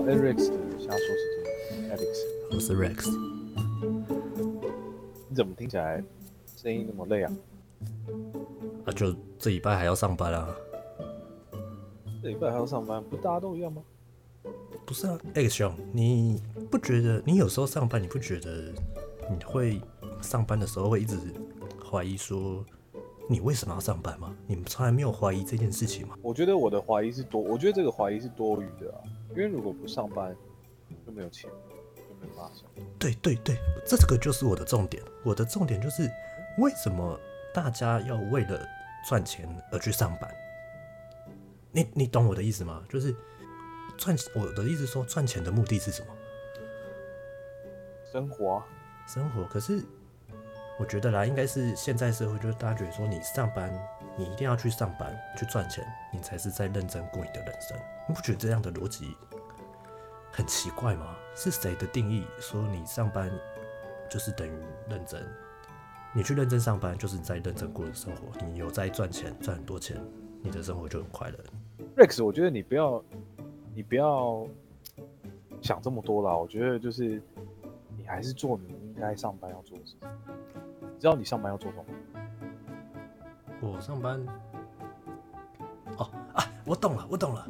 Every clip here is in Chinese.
到 Alex 的瞎说时间，Alex，我是 Rex。你怎么听起来声音那么累啊？啊，就这礼拜还要上班啊？这礼拜还要上班，不大家都一样吗？不是啊，X 兄，你不觉得你有时候上班，你不觉得你会上班的时候会一直怀疑说你为什么要上班吗？你们从来没有怀疑这件事情吗？我觉得我的怀疑是多，我觉得这个怀疑是多余的啊，因为如果不上班就没有钱，就没有办法上。对对对，这个就是我的重点。我的重点就是为什么大家要为了赚钱而去上班？你你懂我的意思吗？就是赚，我的意思说赚钱的目的是什么？生活啊，生活。可是我觉得啦，应该是现在社会，就是大家觉得说你上班，你一定要去上班去赚钱，你才是在认真过你的人生。你不觉得这样的逻辑很奇怪吗？是谁的定义说你上班就是等于认真？你去认真上班，就是在认真过的生活。你有在赚钱，赚很多钱，你的生活就很快乐。Rex，我觉得你不要，你不要想这么多啦。我觉得就是你还是做你应该上班要做的事情。你知道你上班要做什么？我上班，哦啊，我懂了，我懂了，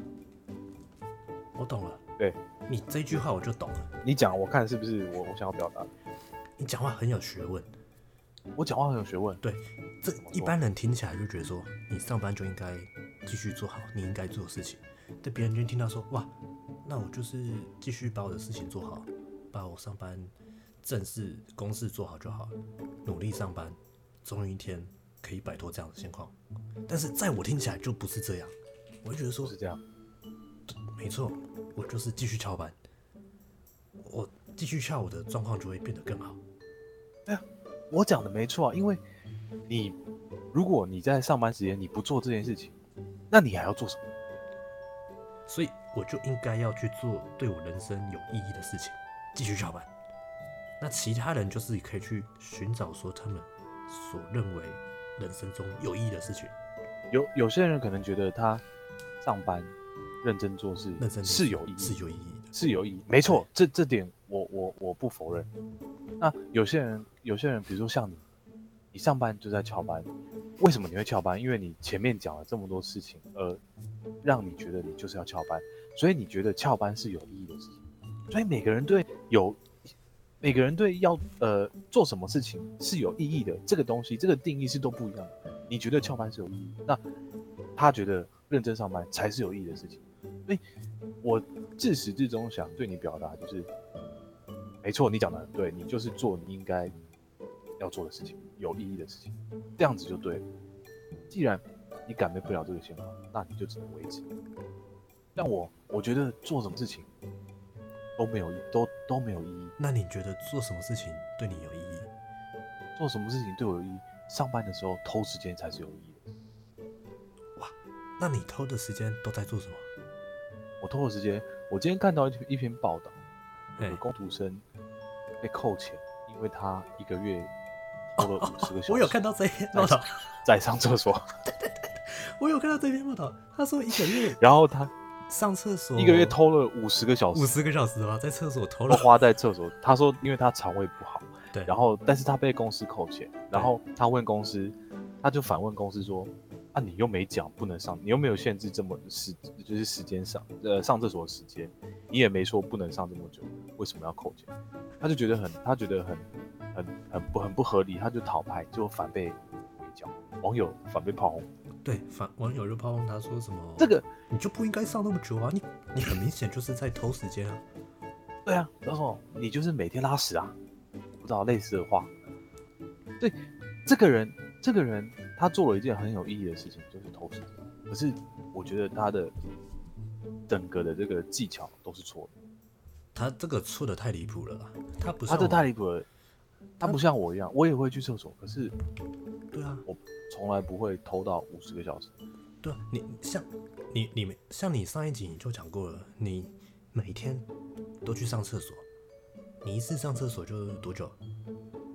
我懂了。对你这句话我就懂了。你讲我看是不是我我想要表达的？你讲话很有学问，我讲话很有学问。对这一般人听起来就觉得说，你上班就应该继续做好你应该做的事情。但别人就听到说，哇，那我就是继续把我的事情做好，把我上班正事公事做好就好了，努力上班，总有一天可以摆脱这样的情况。但是在我听起来就不是这样，我就觉得说是，这样。没错，我就是继续翘班，我继续翘，我的状况就会变得更好。我讲的没错啊，因为你如果你在上班时间你不做这件事情，那你还要做什么？所以我就应该要去做对我人生有意义的事情，继续翘班。那其他人就是可以去寻找说他们所认为人生中有意义的事情，有有些人可能觉得他上班认真做事认真是有意义，是有意义的。是有意义，没错，这这点我我我不否认。那有些人有些人，比如说像你，你上班就在翘班，为什么你会翘班？因为你前面讲了这么多事情，而让你觉得你就是要翘班，所以你觉得翘班是有意义的事情。所以每个人对有每个人对要呃做什么事情是有意义的这个东西，这个定义是都不一样的。你觉得翘班是有意义，那他觉得认真上班才是有意义的事情。所以我自始至终想对你表达就是，没错，你讲的很对，你就是做你应该要做的事情，有意义的事情，这样子就对了。既然你改变不了这个现状，那你就只能维持。但我，我觉得做什么事情都没有意，都都没有意义。那你觉得做什么事情对你有意义？做什么事情对我有意义？上班的时候偷时间才是有意义的。那你偷的时间都在做什么？我偷的时间，我今天看到一篇一篇报道，有哎个工读生被扣钱，因为他一个月 偷了五十个小时。我有看到这篇报道，在上厕所，我有看到这篇报道。他说一个月 然后他上厕所一个月偷了五十个小时，五十个小时吧，在厕所偷都了。花在厕所。他说，因为他肠胃不好，对，然后但是他被公司扣钱，然后他问公司，他就反问公司说：“啊，你又没讲不能上，你又没有限制这么时，就是时间上，呃，上厕所的时间，你也没说不能上这么久，为什么要扣钱？”他就觉得很，他觉得很很很不很不合理，他就讨拍，就反被围剿，网友反被炮轰。对反网友就炮轰他说什么？这个你就不应该上那么久啊！你你很明显就是在偷时间啊！对啊，然后你就是每天拉屎啊，不知道类似的话。对，这个人，这个人他做了一件很有意义的事情，就是偷时间。可是我觉得他的整个的这个技巧都是错的，他这个错的太离谱了啦，他不是他这太离谱了。他不像我一样，我也会去厕所，可是对啊，我从来不会偷到五十个小时。对啊，你像你你们像你上一集你就讲过了，你每天都去上厕所，你一次上厕所就多久？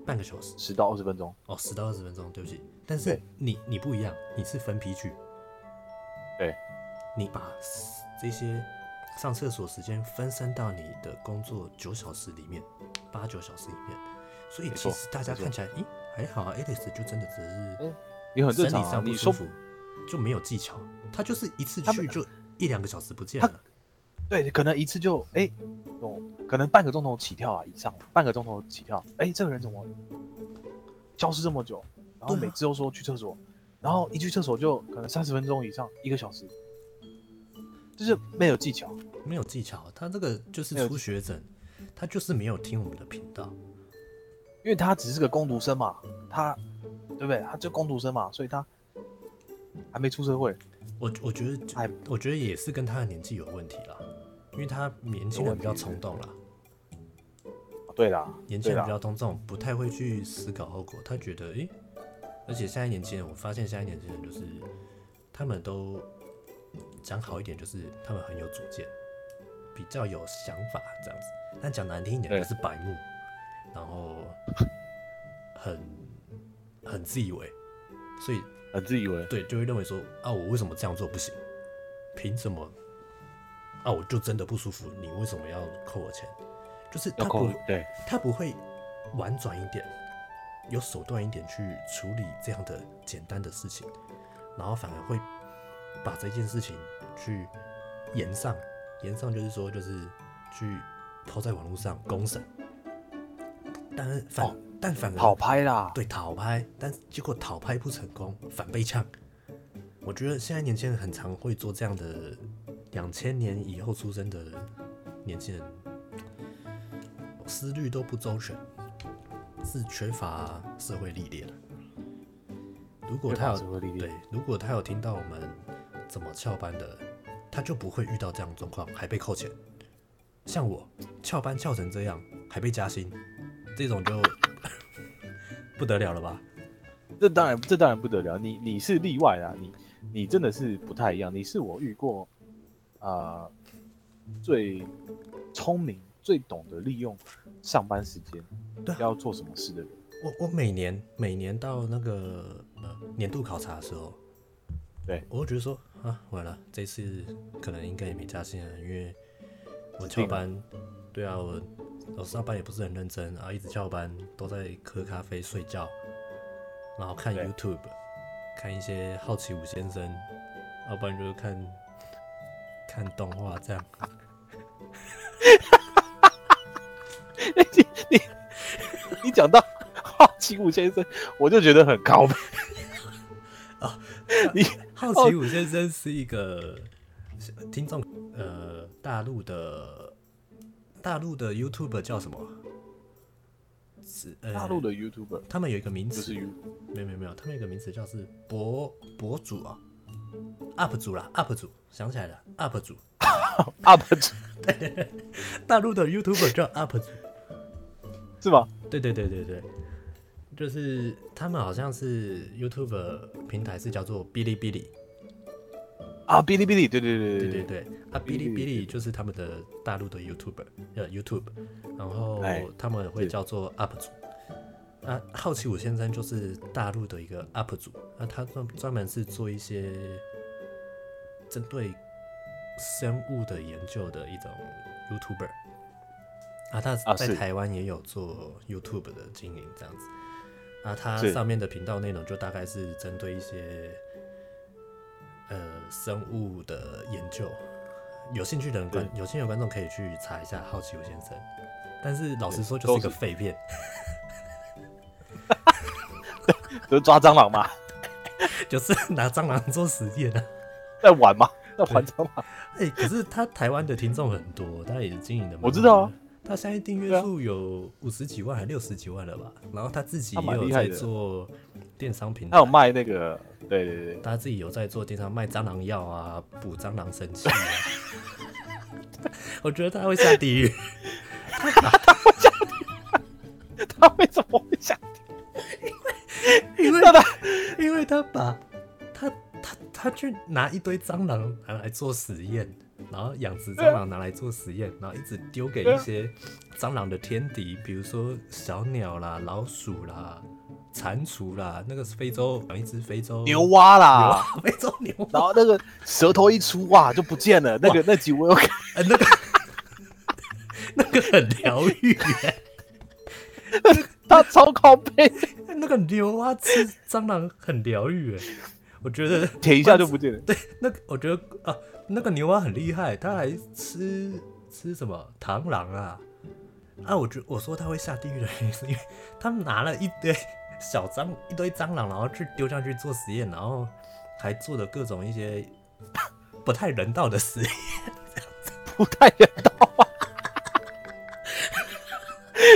半个小时。十到二十分钟，哦，十到二十分钟，对不起。但是你你不一样，你是分批去，对，你把这些上厕所时间分散到你的工作九小时里面，八九小时里面，所以其实大家看起来，咦，还好啊，Alex 就真的只是嗯你很正常啊，上不舒你说服，就没有技巧，他就是一次去就一两个小时不见他了，对，可能一次就哎，哦，可能半个钟头起跳啊以上，半个钟头起跳，哎，这个人怎么消失这么久？然后每次都说去厕所，然后一去厕所就可能三十分钟以上，一个小时，就是没有技巧。没有技巧，他这个就是初学者，他就是没有听我们的频道，因为他只是个工读生嘛，他对不对？他就工读生嘛，所以他还没出社会。我我觉得哎我觉得也是跟他的年纪有问题啦，因为他年轻人比较冲动啦，对啦，年轻，人比较冲动，不太会去思考后果。他觉得，诶、而且现在年轻人，我发现现在年轻人就是他们都讲好一点，就是他们很有主见，比较有想法这样子。但讲难听一点，对就是白目，然后很很自以为，所以很自以为。对，就会认为说啊，我为什么这样做不行？凭什么？啊，我就真的不舒服，你为什么要扣我钱？就是他不，对，他不会婉转一点，有手段一点去处理这样的简单的事情，然后反而会把这件事情去延上，延上就是说就是去抛在网络上公审，但是反、哦但反而讨拍啦。对讨拍，但结果讨拍不成功，反被呛。我觉得现在年轻人很常会做这样的，两千年以后出生的年轻人，思虑都不周全，是缺乏社会历练。如果他有对，如果他有听到我们怎么翘班的，他就不会遇到这样的状况，还被扣钱。像我翘班翘成这样，还被加薪，这种就不得了了吧？这当然，这当然不得了。你你是例外啦，你你真的是不太一样。你是我遇过，啊，最聪明、最懂得利用上班时间要做什么事的人。我我每年每年到那个呃年度考察的时候，对我会觉得说啊，完了，这次可能应该也没加薪了，因为我指定了翘班，对啊，我我上班也不是很认真啊，一直翘班，都在喝咖啡睡觉，然后看 YouTube，看一些好奇五先生，要不然就是看看动画这样。你你你讲到好奇五先生，我就觉得很高啊。你好奇五先生是一个听众，呃，大陆的大陆的 YouTube 叫什么？是呃，大陆的 YouTuber 他们有一个名词，就是没有没有没有，他们有一个名词叫是博博主啊，UP 主啦，UP 主，想起来了，UP 主，UP 主。对 大陆的 YouTuber 叫 UP 主，是吗？对对对对对，就是他们好像是 YouTube 平台是叫做哔哩哔哩，啊，哔哩哔哩，对对对对对对对，啊，哔哩哔哩就是他们的大陆的 YouTuber，呃 YouTube，然后哎他们会叫做 UP 主。啊，好奇五先生就是大陆的一个 UP 主，那他专专门是做一些针对生物的研究的一种 YouTuber。啊，他在台湾也有做 YouTube 的经营这样子。啊，他上面的频道内容就大概是针对一些呃生物的研究，有兴趣的人观有兴趣的观众可以去查一下好奇五先生。但是老实说，就是一个废片，就是抓蟑螂嘛，就是拿蟑螂做实验啊。在玩嘛，在玩蟑螂。哎、可是他台湾的听众很多，他也是经营的蛮我知道啊。他现在订阅数有五十几万还六十几万了吧？然后他自己也有在做电商平台他有，卖那个，对对对，他自己有在做电商卖蟑螂药啊，补蟑螂神器啊。我觉得他会下地狱。他会下地他为什么会想？因为那他因为他把他他他去拿一堆蟑螂拿来做实验，然后养殖蟑螂拿来做实验，然后一直丢给一些蟑螂的天敌，比如说小鸟啦、老鼠啦蟾蜍啦，那个是非洲养一只非洲。牛蛙啦，牛非洲牛蛙，然后那个舌头一出，哇，就不见了。那个那集我有看，呃那个 那个很疗愈耶，他超靠背，那个牛蛙吃蟑螂很疗愈哎，我觉得舔一下就不见了。对，那个我觉得啊，那个牛蛙很厉害，它还吃吃什么？螳螂啊？啊，我觉我说他会下地狱的原因是因为他们拿了一堆小蟑一堆蟑螂，然后去丢上去做实验，然后还做了各种一些 不太人道的实验。不太人道啊，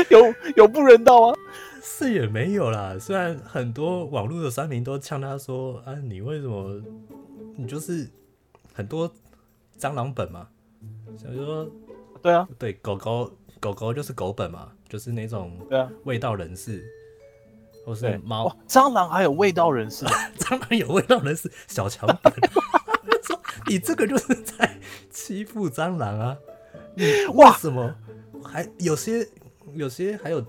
有有不人道啊？是也没有啦，虽然很多网络的酸民都呛他说啊，你为什么你就是很多蟑螂本嘛？想说对啊，对狗狗狗狗就是狗本嘛，就是那种对啊，味道人士，或是。猫哇，蟑螂还有味道人士啊，蟑螂有味道人士小强本。说你这个就是在欺负蟑螂啊！你为哇什么还有些有些还有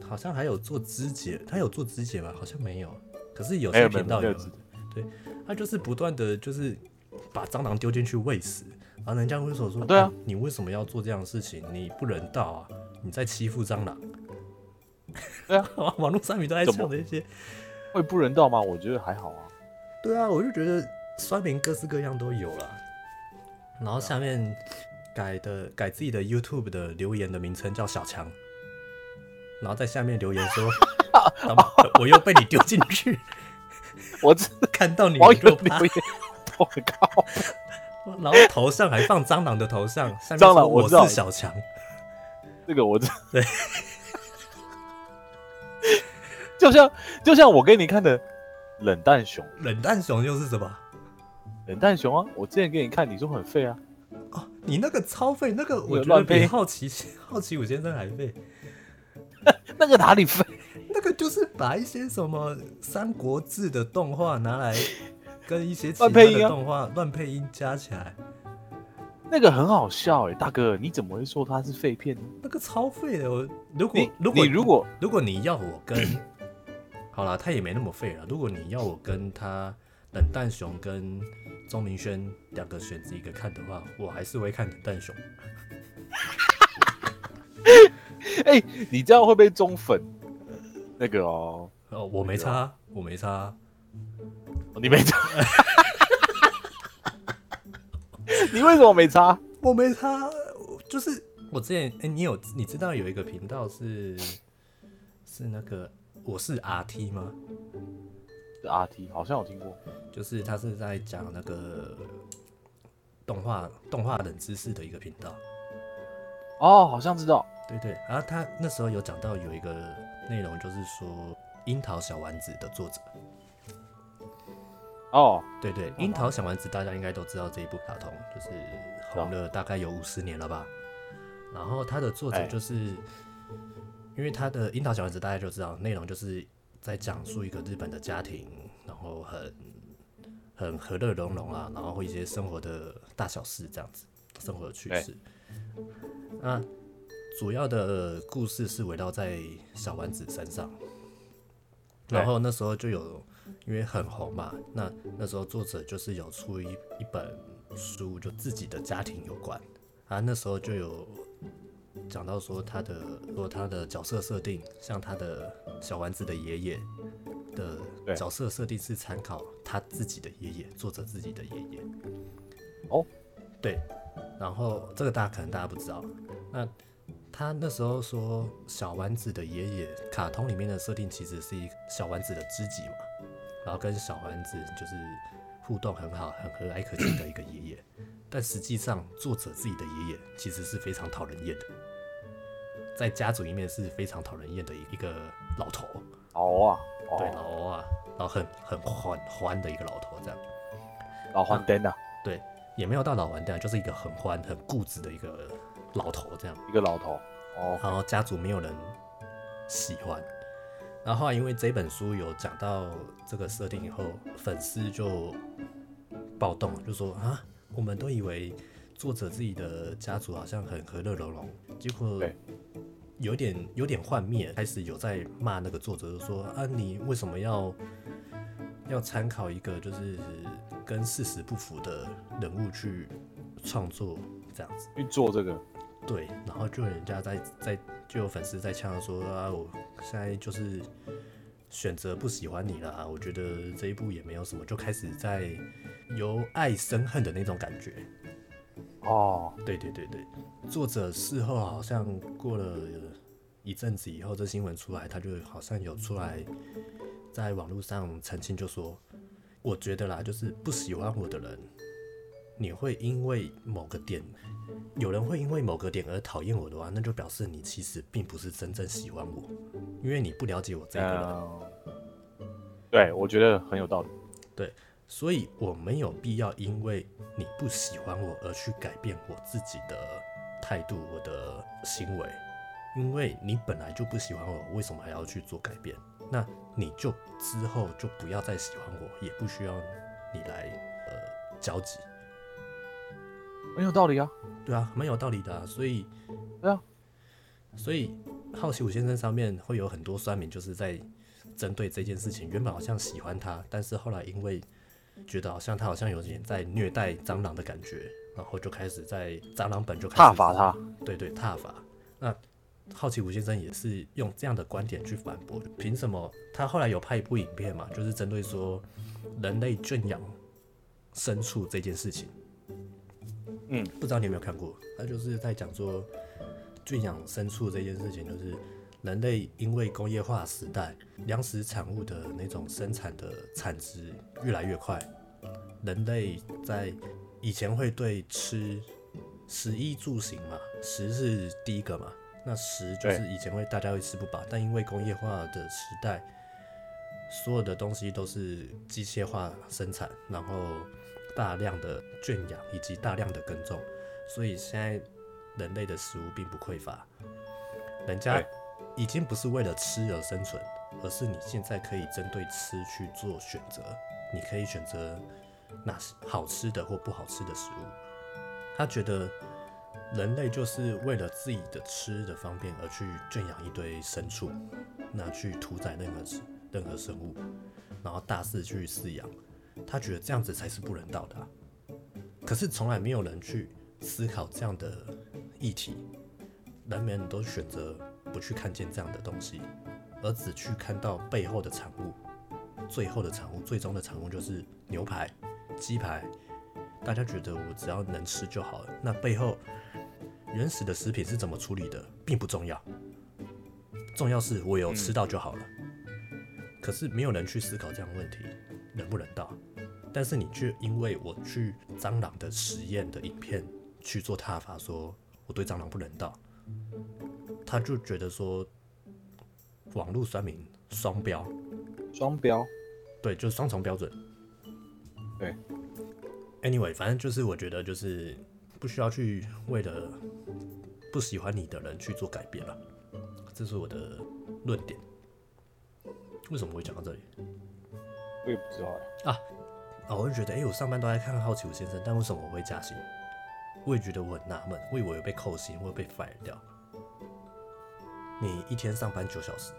好像还有做肢解，他有做肢解吗？好像没有，可是有些频道有没有肢解，他就是不断的就是把蟑螂丢进去喂食，然后人家会说说，对啊你为什么要做这样的事情？你不人道啊！你在欺负蟑螂。对啊，网络上面都在怎么？讲这些。会不人道吗？我觉得还好啊。对啊，我就觉得酸民各式各样都有了。然后下面改的改自己的 YouTube 的留言的名称叫小强，然后在下面留言说，我又被你丢进去，我这看到你网友我就怕。留言，我靠，然后头上还放蟑螂的头像，下面说我是小强，这个我这对，就像就像我给你看的冷淡熊，冷淡熊又是什么？冷淡熊啊，我之前给你看，你说很废啊，哦，你那个超废，那个我觉得比好奇 好奇五先生还废。那个哪里废？那个就是把一些什么《三国志》的动画拿来跟一些其他乱配音动画乱配音加起来，那个很好笑哎、大哥，你怎么会说它是废片呢？那个超废的。我如果如果你如果如果你要我跟，好啦，他也没那么废了。如果你要我跟他冷淡熊跟钟明轩两个选择一个看的话，我还是会看冷淡熊。哎、你这样会被中粉那个哦，哦，我没差，我没差。你没差，你为什么没差？我没差，就是我之前，哎、你有你知道有一个频道是是那个我是 RT 吗？是 RT 好像有听过，就是他是在讲那个动画动画冷知识的一个频道。哦，好像知道，对对，然后他那时候有讲到有一个内容，就是说《樱桃小丸子》的作者，哦，对对，《樱桃小丸子》大家应该都知道这一部卡通，就是红了大概有五十年了吧。然后他的作者哎。就是，因为他的《樱桃小丸子》大家就知道，内容就是在讲述一个日本的家庭，然后很很和乐融融啊，然后一些生活的大小事这样子，生活的趣事。那主要的故事是围绕在小丸子身上，然后那时候就有因为很红嘛，那那时候作者就是有出一一本书，就自己的家庭有关啊，那时候就有讲到说他的说他的角色设定，像他的小丸子的爷爷的角色设定是参考他自己的爷爷，作者自己的爷爷。哦，对，然后这个大家可能大家不知道，那他那时候说小丸子的爷爷，卡通里面的设定其实是一个小丸子的知己嘛，然后跟小丸子就是互动很好、很和蔼可亲的一个爷爷，但实际上作者自己的爷爷其实是非常讨人厌的，在家族里面是非常讨人厌的一个老头，哦啊，对哦，老啊，然后很很欢欢的一个老头这样。老欢灯啊，对，也没有到老完蛋，就是一个很欢、很固执的一个老头这样。一个老头，哦，然后家族没有人喜欢。然后后来因为这本书有讲到这个设定以后，粉丝就暴动，就说啊，我们都以为作者自己的家族好像很和乐融融，结果有点有点幻灭，开始有在骂那个作者，就说啊，你为什么要要参考一个就是跟事实不符的人物去创作这样子？去做这个，对，然后就有人家在在就有粉丝在呛说啊，我现在就是选择不喜欢你了，我觉得这一部也没有什么，就开始在由爱生恨的那种感觉。哦，对对对对，作者事后好像过了一阵子以后，这新闻出来，他就好像有出来在网络上澄清，就说，我觉得啦，就是不喜欢我的人，你会因为某个点，有人会因为某个点而讨厌我的话，那就表示你其实并不是真正喜欢我，因为你不了解我这个人。嗯，对，我觉得很有道理。对所以我没有必要因为你不喜欢我而去改变我自己的态度、我的行为，因为你本来就不喜欢我，为什么还要去做改变？那你就之后就不要再喜欢我，也不需要你来呃交集，很有道理啊。对啊，蛮有道理的、啊。所以，对啊，所以好奇五先生上面会有很多酸民，就是在针对这件事情，原本好像喜欢他，但是后来因为觉得好像他好像有点在虐待蟑螂的感觉，然后就开始在蟑螂本就开始挞伐他。对对，踏伐。那好奇五先生也是用这样的观点去反驳，凭什么他后来有拍一部影片嘛，就是针对说人类圈养牲畜这件事情。嗯，不知道你有没有看过？他就是在讲说圈养牲畜这件事情，就是人类因为工业化时代，粮食产物的那种生产的产值越来越快，人类在以前会对吃食衣住行嘛，食是第一个嘛，那食就是以前会大家会吃不饱，但因为工业化的时代，所有的东西都是机械化生产，然后大量的圈养以及大量的耕种，所以现在人类的食物并不匮乏，人家已经不是为了吃而生存，而是你现在可以针对吃去做选择，你可以选择哪是好吃的或不好吃的食物。他觉得人类就是为了自己的吃的方便而去圈养一堆牲畜，那去屠宰任何事任何生物，然后大肆去饲养。他觉得这样子才是不人道的、可是从来没有人去思考这样的议题，人们都选择不去看见这样的东西，而只去看到背后的产物，最后的产物，最终的产物就是牛排、鸡排。大家觉得我只要能吃就好了，那背后原始的食品是怎么处理的，并不重要，重要是我有吃到就好了。可是没有人去思考这样的问题，人不人道？但是你却因为我去蟑螂的实验的影片去做挞伐，说我对蟑螂不人道，他就觉得说网络酸民双标，双标。对，就是双重标准。对，anyway，反正就是我觉得就是不需要去为了不喜欢你的人去做改变了，这是我的论点。为什么会讲到这里？我也不知道哎。啊，我就觉得，哎、我上班都在看《好奇五先生》，但为什么我会加薪？我也觉得我很纳闷，我以为被扣薪，我有被 fire 掉。你一天上班九小时，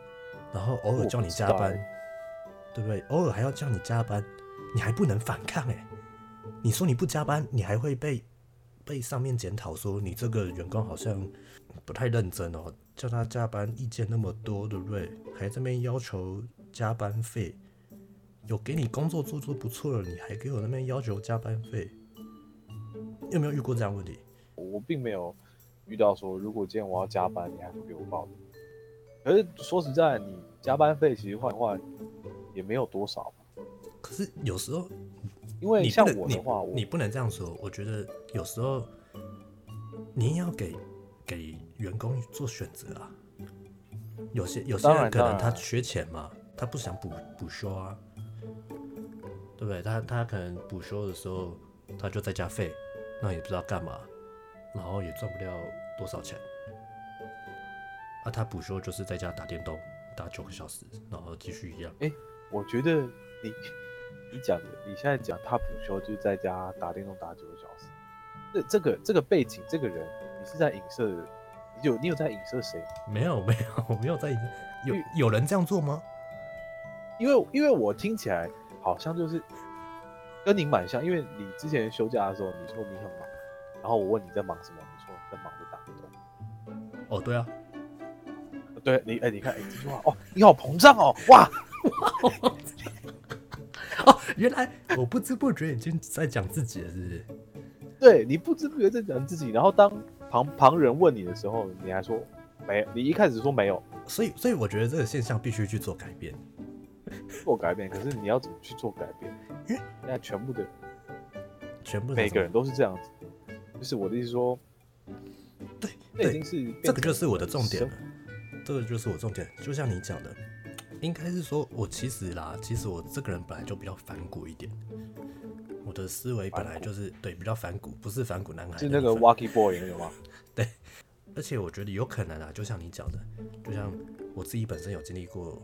然后偶尔叫你加班对不对？偶尔还要叫你加班，你还不能反抗哎、你说你不加班，你还会被被上面检讨说你这个员工好像不太认真哦，叫他加班意见那么多，对不对？还这边要求加班费，有给你工作做做不错了，你还给我那边要求加班费，有没有遇过这样问题？我并没有遇到说，如果今天我要加班，你还不给我报。可是说实在，你加班费其实换换也没有多少，可是有时候因为像你不能你我的话，我你不能这样说。我觉得有时候你也要给给员工做选择啊。有些有些当人可能他缺钱嘛，他不想补补休啊，对不对？他他可能补休的时候他就在家废，那也不知道干嘛，然后也赚不了多少钱。啊，他补休就是在家打电动，打九个小时，然后继续一样。我觉得你你讲的，你现在讲他补休就是在家打电动打九个小时，这这个这个背景，这个人，你是在影射，你有你有在影射谁？没有没有，我没有在影有有人这样做吗？因为因为我听起来好像就是跟你蛮像，因为你之前休假的时候你说你很忙，然后我问你在忙什么，你说你在忙着打工。哦，对啊，对你，哎、你看，哎、这句话，哦，你好膨胀哦，哇，哦，原来我不知不觉已经在讲自己了，是不是？对你不知不觉在讲自己，然后当旁旁人问你的时候，你还说没，你一开始说没有所以所以我觉得这个现象必须去做改变。做改变，可是你要怎么去做改变？因为现在全部的全部每个人都是这样子，就是我的意思说，对这已经是这个就是我的重点了，这个就是我重点。就像你讲的，应该是说我其实啦，其实我这个人本来就比较反骨一点，我的思维本来就是对比较反骨，不是反骨男孩，是那个 Wacky Boy 那个吗？对而且我觉得有可能啊，就像你讲的，就像我自己本身有经历过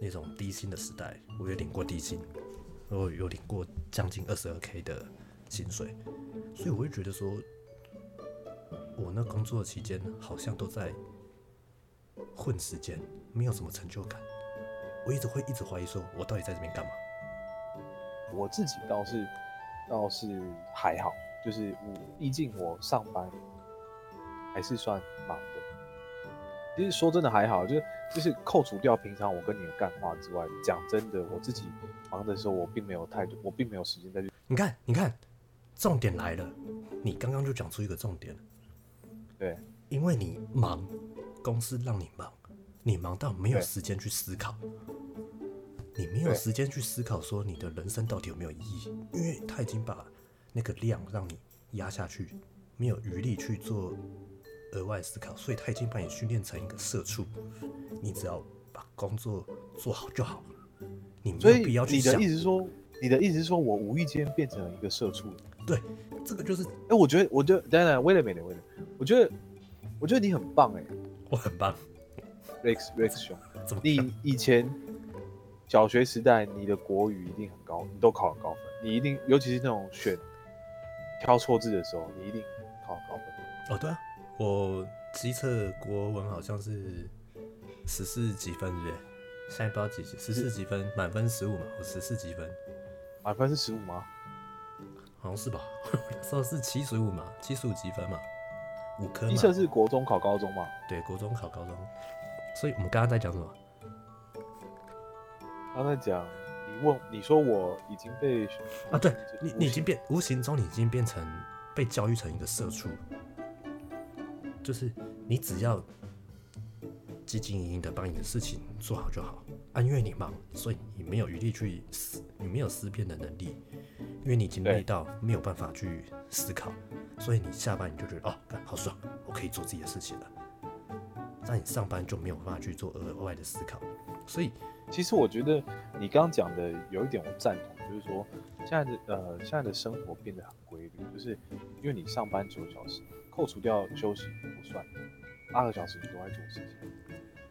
那种低薪的时代，我有领过低薪，我有领过将近二十二 k 的薪水，所以我会觉得说，我那工作期间好像都在混时间，没有什么成就感。我一直会一直怀疑说，我到底在这边干嘛？我自己倒是倒是还好，就是我毕竟我上班还是算忙的。其实说真的还好，就是就是扣除掉平常我跟你的干话之外，讲真的，我自己忙的时候，我并没有太多，我并没有时间再去。你看，你看，重点来了，你刚刚就讲出一个重点了。对，因为你忙，公司让你忙，你忙到没有时间去思考，你没有时间去思考说你的人生到底有没有意义，因为他已经把那个量让你压下去，没有余力去做额外思考，所以他已经把你训练成一个社畜，你只要把工作做好就好，你没所以有必要去你的意思是说，你的意思是说我无意间变成了一个社畜？对，这个就是哎、我觉得，我觉得，等等，wait a minute，wait a minute，我觉得，我觉得你很棒哎 我很棒，，Rex Rex 兄，你以前小学时代你的国语一定很高，你都考很高分，你一定，尤其是那种选挑错字的时候，你一定考很高分。哦，对啊，我机测国文好像是十四几分，对不对？现在不知道几十四几分，满分十五嘛，我十四几分，满分是十五吗？好像是吧？那时候是七十五嘛，七十五几分嘛，五科嘛，一测是国中考高中嘛？对，国中考高中。所以我们刚刚在讲什么？刚才讲，你问你说我已经被啊对你你已经变，无形中你已经变成被教育成一个社畜，就是你只要积极营营的把你的事情做好就好。啊，因为你忙，所以你没有余力去思，你没有思辨的能力，因为你已经累到没有办法去思考，所以你下班你就觉得哦，好爽，我可以做自己的事情了。那你上班就没有办法去做额外的思考，所以其实我觉得你刚刚讲的有一点我赞同，就是说现在的呃现在的生活变得很规律，就是因为你上班九小时，扣除掉休息不算，八个小时你都在做事情，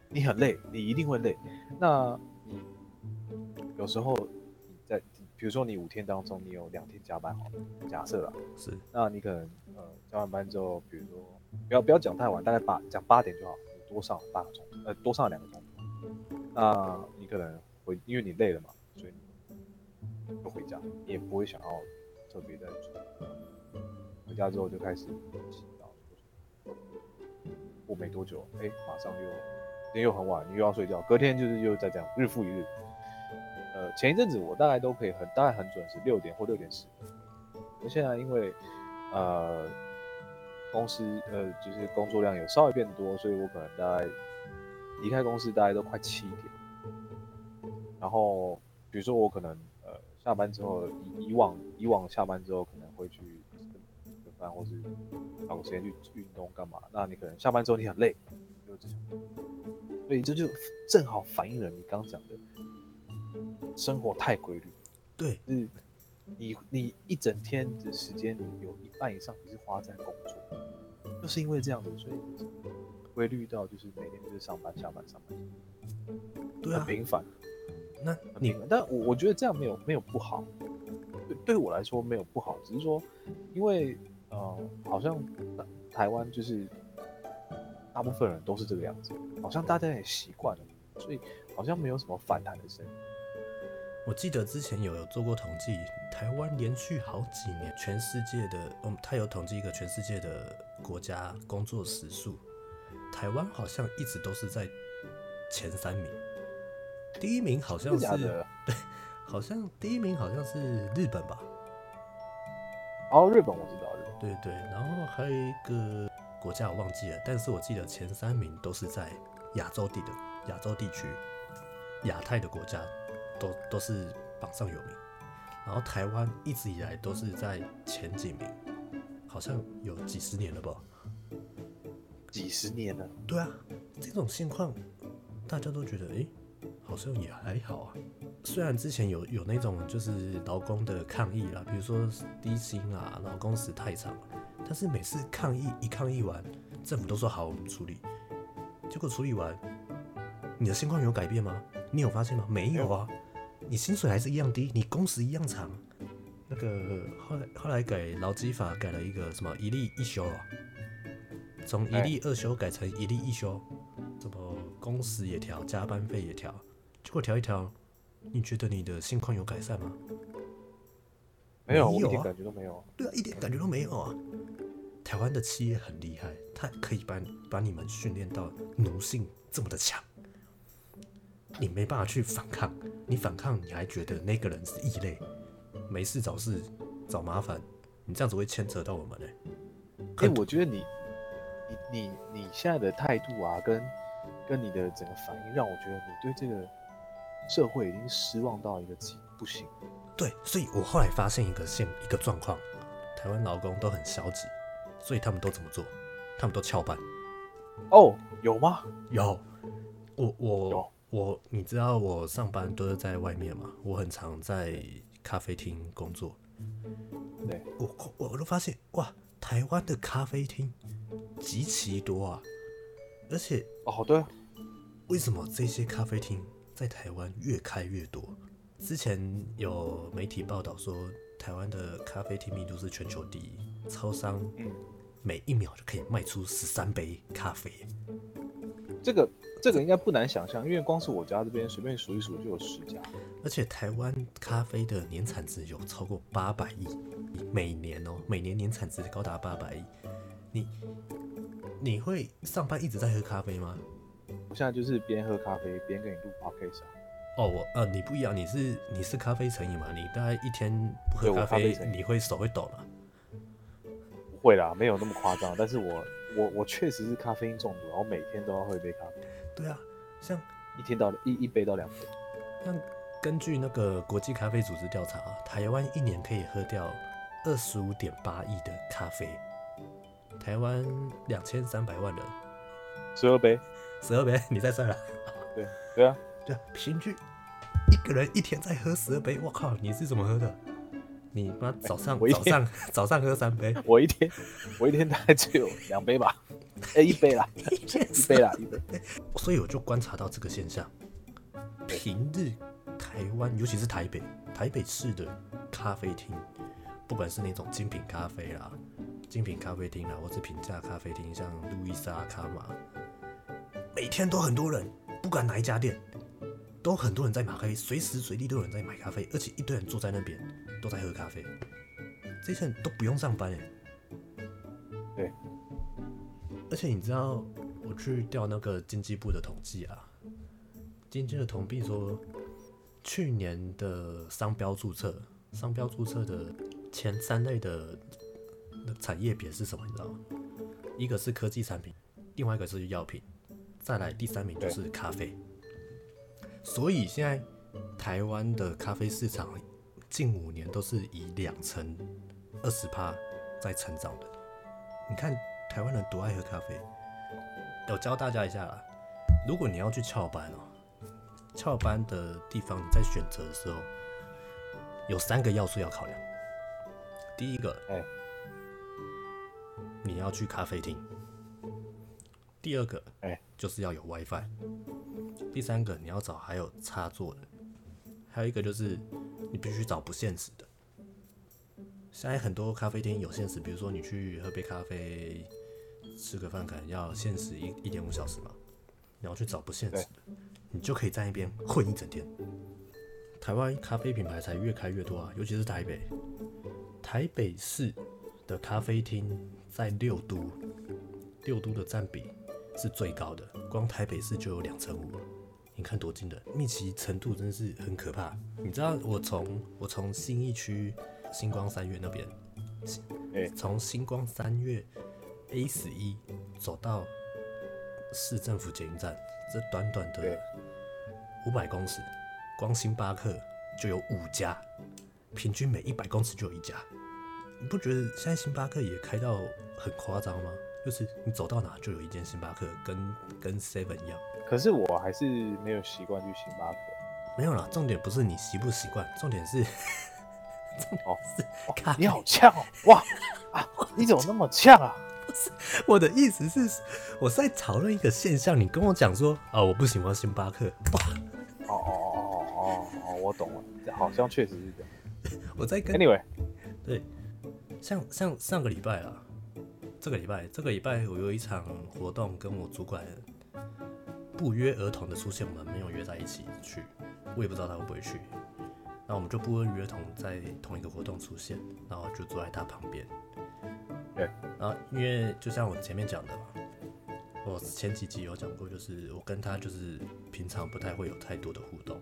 你很累，你一定会累。那你有时候你在比如说你五天当中你有两天加班好了，假设啦，是那你可能呃加完班之后，比如说不要不要讲太晚，大概八讲八点就好，你多上八个钟，呃多上两个钟头。那你可能回，因为你累了嘛，所以你就回家，你也不会想要特别再做。回家之后就开始过没多久，哎、马上又今天又很晚，你又要睡觉，隔天就是又再这样，日复一日。呃，前一阵子我大概都可以很大概很准时，六点或六点十。那现在因为呃公司呃就是工作量有稍微变多，所以我可能大概离开公司大概都快七点。然后比如说我可能呃下班之后，以以往以往下班之后可能会去饭，或是找个时间去运动干嘛。那你可能下班之后你很累，就这种。所以这就正好反映了你刚讲的，生活太规律。对是你你一整天的时间你有一半以上你是花在工作，就是因为这样子，所以规律到就是每天就是上班下班上班，对啊，很频繁，那你频繁。但我我觉得这样没有没有不好，对对我来说没有不好，只是说因为呃好像台湾就是大部分人都是这个样子，好像大家也习惯了，所以好像没有什么反弹的声音。我记得之前有有做过统计，台湾连续好几年，全世界的，嗯，他有统计一个全世界的国家工作时数，台湾好像一直都是在前三名，第一名好像是 好像第一名好像是日本吧，哦，日本我知道，对对，然后还有一个国家我忘记了，但是我记得前三名都是在亚洲地的亚洲地区，亚太的国家都都是榜上有名，然后台湾一直以来都是在前几名，好像有几十年了吧？几十年了，对啊，这种情况大家都觉得，诶，好像也还好啊。虽然之前有有那种就是劳工的抗议啦，比如说低薪啊，劳工时太长，但是每次抗议一抗议完，政府都说好我们处理，结果处理完，你的情况有改变吗？你有发现吗？没有啊，你薪水还是一样低，你工时一样长。那个后来后来改劳基法改了一个什么一例一休啊，从一例二休改成一例一休，什么工时也调，加班费也调，结果调一调，你觉得你的心况有改善吗？没有，没有啊我一点感觉都没有。对啊，一点感觉都没有啊。台湾的企业很厉害，它可以把把你们训练到奴性这么的强，你没办法去反抗，你反抗你还觉得那个人是异类，没事找事找麻烦，你这样子会牵扯到我们呢、哎、很我觉得你你你你现在的态度啊，跟跟你的整个反应，让我觉得你对这个社会已经失望到一个极不行。对，所以我后来发现一个现一个状况，台湾劳工都很消极，所以他们都怎么做？他们都翘班。哦，有吗？有，我我我，你知道我上班都是在外面嘛，我很常在咖啡厅工作。对，我我我都发现哇，台湾的咖啡厅极其多啊，而且哦，对啊，为什么这些咖啡厅在台湾越开越多？之前有媒体报道说，台湾的咖啡厅密度是全球第一，超商嗯，每一秒就可以卖出十三杯咖啡。这个这个应该不难想象，因为光是我家这边随便数一数就有十家。而且台湾咖啡的年产值有超过八百亿，每年哦，每年年产值高达八百亿。你你会上班一直在喝咖啡吗？我现在就是边喝咖啡边跟你录 podcast 啊。哦，我呃，你不一样，你是你是咖啡成瘾嘛？你大概一天不喝咖啡，咖啡你会手会抖吗？不会啦，没有那么夸张，但是我我我确实是咖啡因中毒，然后每天都要喝一杯咖啡，对啊，像一天到一一杯到两杯。那根据那个国际咖啡组织调查啊，台湾一年可以喝掉二十五点八亿的咖啡，台湾两千三百万人，十二杯，十二杯，你再算了。对对啊，对，平均一个人一天在喝十二杯，我靠，你是怎么喝的？你妈早上、我一天早上早上喝三杯，我一天我一天大概只有两杯吧，哎、一杯啦，一杯啦，一杯。所以我就观察到这个现象。平日台湾，尤其是台北，台北市的咖啡厅，不管是那种精品咖啡啦、精品咖啡厅啦，或是平价咖啡厅，像路易莎、卡玛，每天都很多人，不管哪一家店，都很多人在买咖啡，随时随地都有人在买咖啡，而且一堆人坐在那边都在喝咖啡，这些人都不用上班哎。对，而且你知道，我去调那个经济部的统计啊，经济的统计说，去年的商标注册，商标注册的前三类的那产业别是什么？你知道吗？一个是科技产品，另外一个是药品，再来第三名就是咖啡。所以现在台湾的咖啡市场近五年都是以两成二十趴在成长的。你看台湾人多爱喝咖啡，我教大家一下啦。如果你要去翘班哦，翘班的地方你在选择的时候，有三个要素要考量。第一个，哎你要去咖啡厅；第二个，哎就是要有 WiFi；第三个，你要找还有插座的；还有一个就是你必须找不限时的。现在很多咖啡厅有限时，比如说你去喝杯咖啡，吃个饭可能要限时一一点五小时嘛，你要去找不限时的，你就可以在那边混一整天。台湾咖啡品牌才越开越多啊，尤其是台北，台北市的咖啡厅在六都，六都的占比是最高的，光台北市就有两成五了。你看多惊的，密集程度真是很可怕。你知道我从我从新义区星光三月那边，哎从星光三月 A 十一走到市政府捷运站，这短短的对五百公尺，光星巴克就有五家，平均每一百公尺就有一家。你不觉得现在星巴克也开到很夸张吗？就是你走到哪就有一间星巴克，跟跟 Seven 一样。可是我还是没有习惯去星巴克。没有啦，重点不是你习不习惯，重点是 哦，咖啡你好呛哦！哇啊，你怎么那么呛啊？我的意思是，我在讨论一个现象，你跟我讲说啊，我不喜欢星巴克，哇，哦哦哦哦哦哦，我懂了，好像确实是这样。我在跟 Anyway，对，像像上个礼拜啊，这个礼拜这个礼拜我有一场活动，跟我主管不约而同的出现，我们没有约在一起去，我也不知道他会不会去，那我们就不约而同在同一个活动出现，然后就坐在他旁边。对，然后因为就像我前面讲的嘛，我前几集有讲过，就是我跟他就是平常不太会有太多的互动，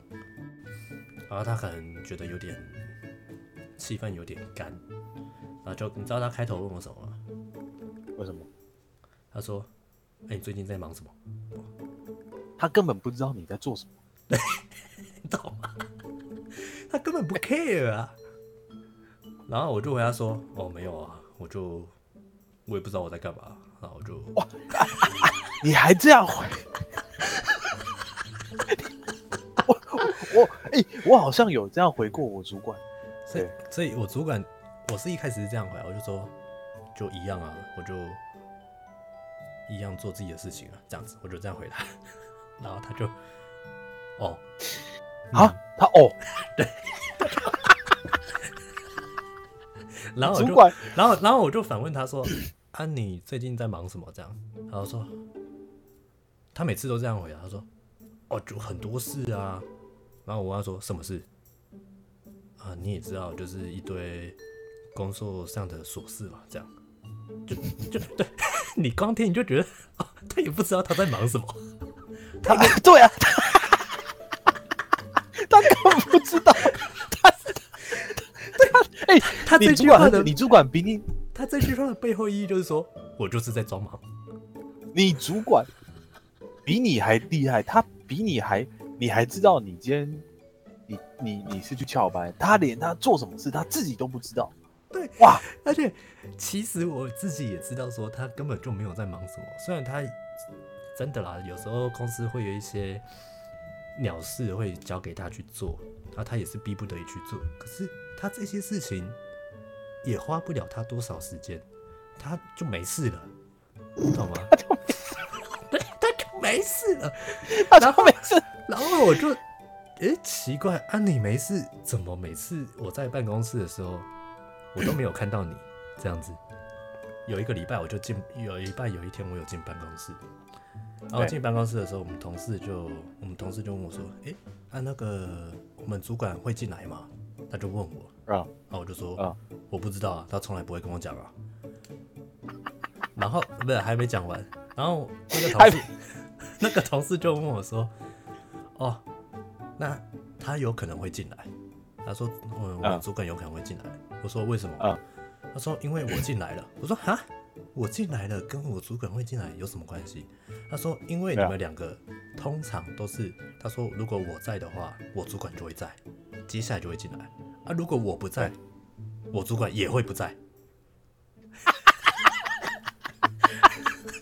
然后他可能觉得有点气氛有点干，然后就你知道他开头问我什么吗？为什么？他说：“哎、你最近在忙什么？他根本不知道你在做什么。你懂吗？”他根本不 care 啊。然后我就回他说：“哦，没有啊，我就我也不知道我在干嘛。”然后我就哇你还这样回？我我我哎、我好像有这样回过我主管。所以对，所以我主管，我是一开始是这样回，我就说，就一样啊，我就一样做自己的事情啊，这样子，我就这样回答，然后他就，哦，啊，他哦，对。然后我就，然后然后我就反问他说，啊，你最近在忙什么？这样，然后说，他每次都这样回答，他说，哦，就很多事啊，然后我问他说什么事？啊，你也知道，就是一堆工作上的琐事嘛，这样，就就对你光听你就觉得，哦，他也不知道他在忙什么，他对啊，他根本不知道，他是对啊，哎、他这你主句话的你主管比你他这句话的背后意义就是说我就是在装忙，你主管比你还厉害，他比你还你还知道你今天你你你是去翘班，他连他做什么事他自己都不知道。对，哇，而且其实我自己也知道，说他根本就没有在忙什么。虽然他真的啦，有时候公司会有一些鸟事会交给他去做，然后他也是逼不得已去做。可是他这些事情也花不了他多少时间，他就没事了，你懂吗？对，他就没事了。他就没事 然后我就，诶，奇怪，啊，你没事，怎么每次我在办公室的时候，我都没有看到你这样子？有一个礼拜我就进，有一礼拜有一天我有进办公室，然后进办公室的时候，我们同事就，我们同事就问我说，诶，啊那个我们主管会进来吗？他就问我，啊然后我就说，啊我不知道啊，他从来不会跟我讲啊。然后不是还没讲完，然后那个同事 那个同事就问我说：“哦，那他有可能会进来。”他说：“我我们嗯主管有可能会进来。我说：“为什么？”嗯他说：“因为我进来了。”我说：“哈，我进来了，跟我主管会进来有什么关系？”他说：“因为你们两个通常都是，他说如果我在的话，我主管就会在，接下来就会进来。啊，如果我不在，我主管也会不在。”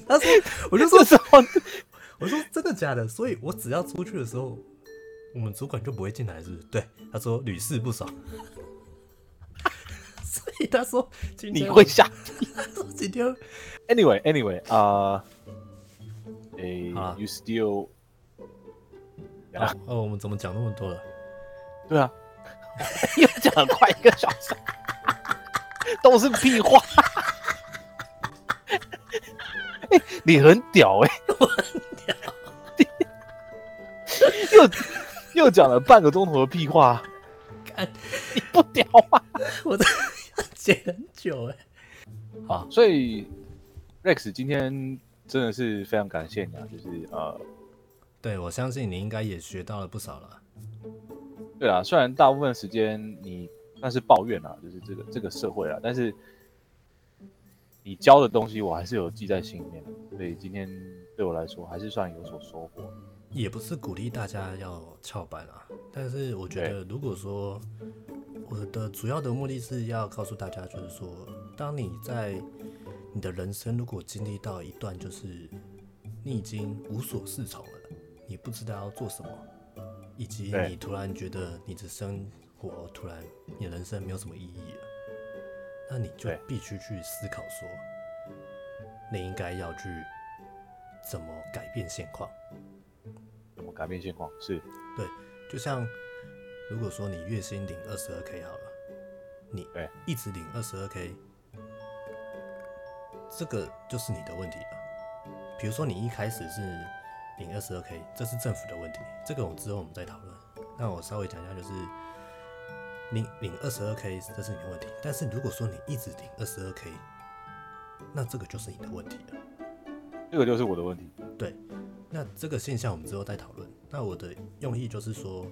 他说：“我就说我说真的假的？所以我只要出去的时候，我们主管就不会进来，是不是？对，他说屡试不爽。他说今天你会下。他 说今天 Anyway, anyway, 啊、诶、好啊 y o u still，啊哦，我们怎么讲那么多了？对啊，又讲了快一个小时，都是屁话。你很屌哎、我很屌，又又讲了半个钟头的屁话，看你不屌啊？我这要 剪很久哎。好，所以 Rex 今天真的是非常感谢你啊，就是呃，对我相信你应该也学到了不少了。对啊，虽然大部分时间你算是抱怨啊，就是这个这个社会啊，但是你教的东西我还是有记在心里面的，所以今天对我来说还是算有所收获。也不是鼓励大家要翘班啊，但是我觉得，如果说我的主要的目的是要告诉大家，就是说，当你在你的人生如果经历到一段就是你已经无所适从了，你不知道要做什么，以及你突然觉得你的生活突然你的人生没有什么意义了，那你就必须去思考说，你应该要去怎么改变现况。怎么改变现况？是对，就像如果说你月薪领二十二 k 好了，你对一直领二十二 k，这个就是你的问题了。比如说你一开始是领二十二 k，这是政府的问题，这个我之后我们再讨论。那我稍微讲一下，就是领领二十二 k 这是你的问题，但是如果说你一直领二十二 k，那这个就是你的问题了。这个就是我的问题。对，那这个现象我们之后再讨论。那我的用意就是说，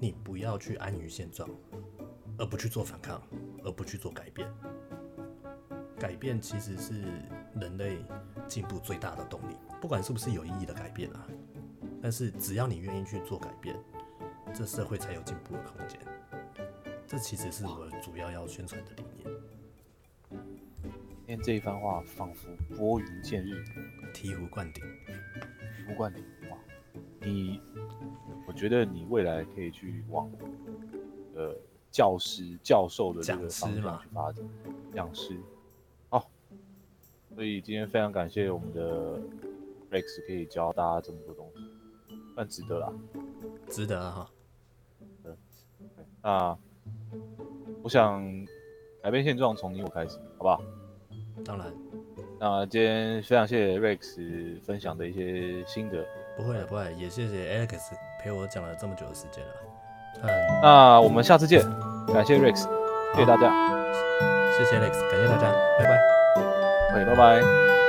你不要去安于现状，而不去做反抗，而不去做改变。改变其实是人类进步最大的动力，不管是不是有意义的改变啊。但是只要你愿意去做改变，这社会才有进步的空间。这其实是我主要要宣传的理念。今天这一番话仿佛拨云见日，醍醐灌顶，醍醐灌顶。哇，你，我觉得你未来可以去往呃教师、教授的这个方向去发展，讲师。好，所以今天非常感谢我们的 Rex 可以教大家这么多东西，算值得啦。值得啊哈。那我想改变现状从你我开始，好不好？当然那今天非常谢谢 Rex 分享的一些心得。不会了，不会了，也谢谢 Alex 陪我讲了这么久的时间了。嗯，那我们下次见，感谢 Rex，谢谢大家，谢谢 Alex，感谢大家，拜拜。OK，拜拜。